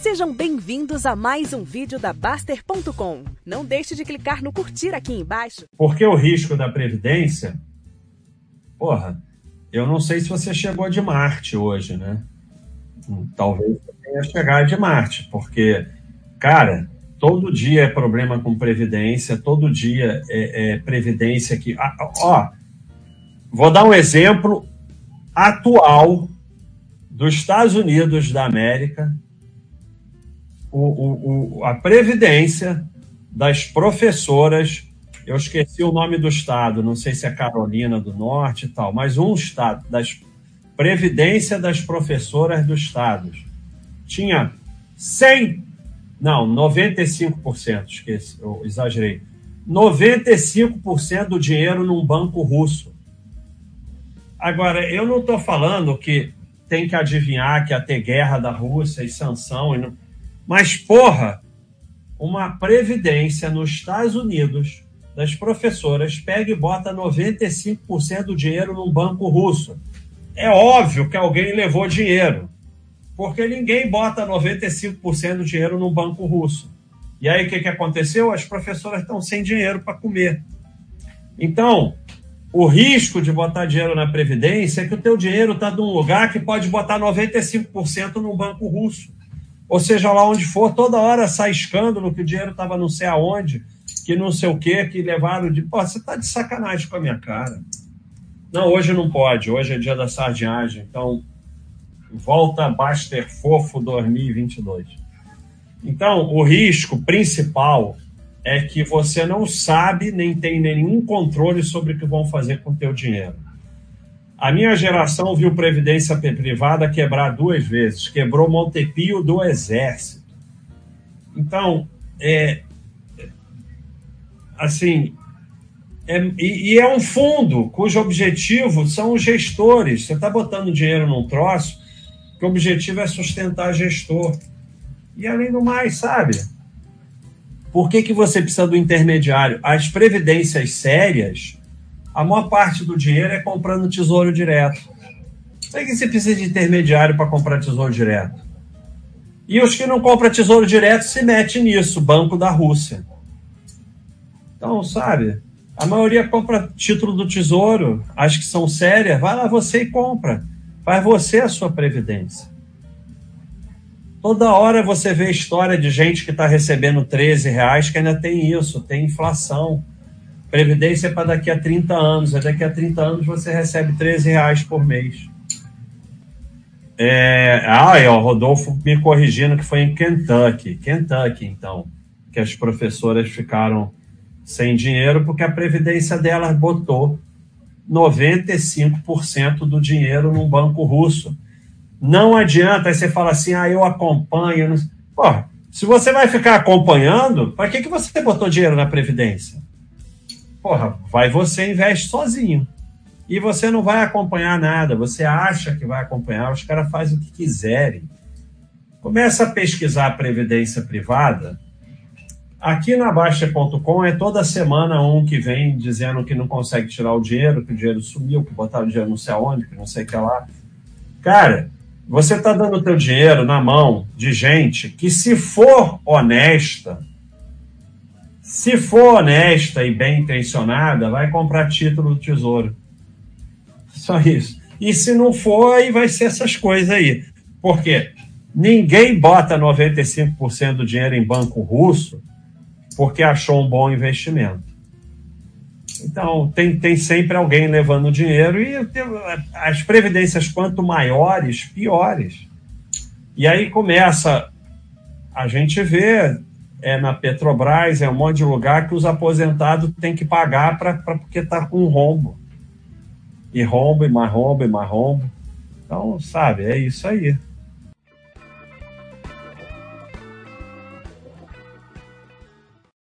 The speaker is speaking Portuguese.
Sejam bem-vindos a mais um vídeo da Baster.com. Não deixe de clicar no curtir aqui embaixo. Porque o risco da Previdência, porra, eu não sei se você chegou de Marte hoje, né? Talvez você tenha chegado de Marte, porque, cara, todo dia é problema com Previdência, todo dia é, é Previdência que. Ah, ó, vou dar um exemplo atual dos Estados Unidos da América, o, o, a previdência das professoras, eu esqueci o nome do estado, não sei se é Carolina do Norte e tal, mas um estado, das previdência das professoras dos estados, tinha 100, não, 95%, esqueci, eu exagerei, 95% do dinheiro num banco russo. Agora, eu não estou falando que tem que adivinhar que ia ter guerra da Rússia e sanção. E não... Mas, porra, uma previdência nos Estados Unidos das professoras pega e bota 95% do dinheiro num banco russo. É óbvio que alguém levou dinheiro, porque ninguém bota 95% do dinheiro num banco russo. E aí o que, que aconteceu? As professoras estão sem dinheiro para comer. Então, o risco de botar dinheiro na Previdência é que o teu dinheiro está num lugar que pode botar 95% num banco russo. Ou seja, lá onde for, toda hora sai escândalo que o dinheiro estava não sei aonde, que não sei o quê, que levaram de... Pô, você está de sacanagem com a minha cara. Não, hoje não pode, hoje é dia da sardinhagem, então volta Baster Fofo 2022. Então, o risco principal é que você não sabe nem tem nenhum controle sobre o que vão fazer com o teu dinheiro. A minha geração viu previdência privada quebrar duas vezes, quebrou Montepio do Exército. Então, é, assim, é, e, e, é um fundo cujo objetivo são os gestores. Você está botando dinheiro num troço que o objetivo é sustentar gestor. E além do mais, sabe? Por que, que você precisa do intermediário? As previdências sérias, a maior parte do dinheiro é comprando tesouro direto. Por que você precisa de intermediário para comprar tesouro direto? E os que não compram tesouro direto se metem nisso, Banco da Rússia. Então, sabe, a maioria compra título do tesouro, as que são sérias, vai lá você e compra. Faz você a sua previdência. Toda hora você vê história de gente que está recebendo 13 reais que ainda tem isso, tem inflação. Previdência é para daqui a 30 anos. É daqui a 30 anos você recebe 13 reais por mês. É, ah, é, o Rodolfo me corrigindo que foi em Kentucky. Kentucky, então, que as professoras ficaram sem dinheiro porque a previdência delas botou 95% do dinheiro num banco russo. Não adianta, aí você fala assim, ah, eu acompanho. Pô, se você vai ficar acompanhando, para que, que você botou dinheiro na Previdência? Porra, vai você investe sozinho. E você não vai acompanhar nada, você acha que vai acompanhar, os caras fazem o que quiserem. Começa a pesquisar a Previdência Privada. Aqui na Baixa.com é toda semana um que vem dizendo que não consegue tirar o dinheiro, que o dinheiro sumiu, que botaram o dinheiro não sei aonde, que não sei o que lá. Cara, você está dando o teu dinheiro na mão de gente que, se for honesta, se for honesta e bem intencionada, vai comprar título do tesouro. Só isso. E se não for, aí vai ser essas coisas aí. Por quê? Ninguém bota 95% do dinheiro em banco russo porque achou um bom investimento. Então, tem, tem sempre alguém levando dinheiro e as previdências, quanto maiores, piores. E aí começa a gente vê é, na Petrobras, é um monte de lugar que os aposentados têm que pagar pra, pra porque está com rombo. E rombo, e mais rombo, e mais rombo. Então, sabe, é isso aí.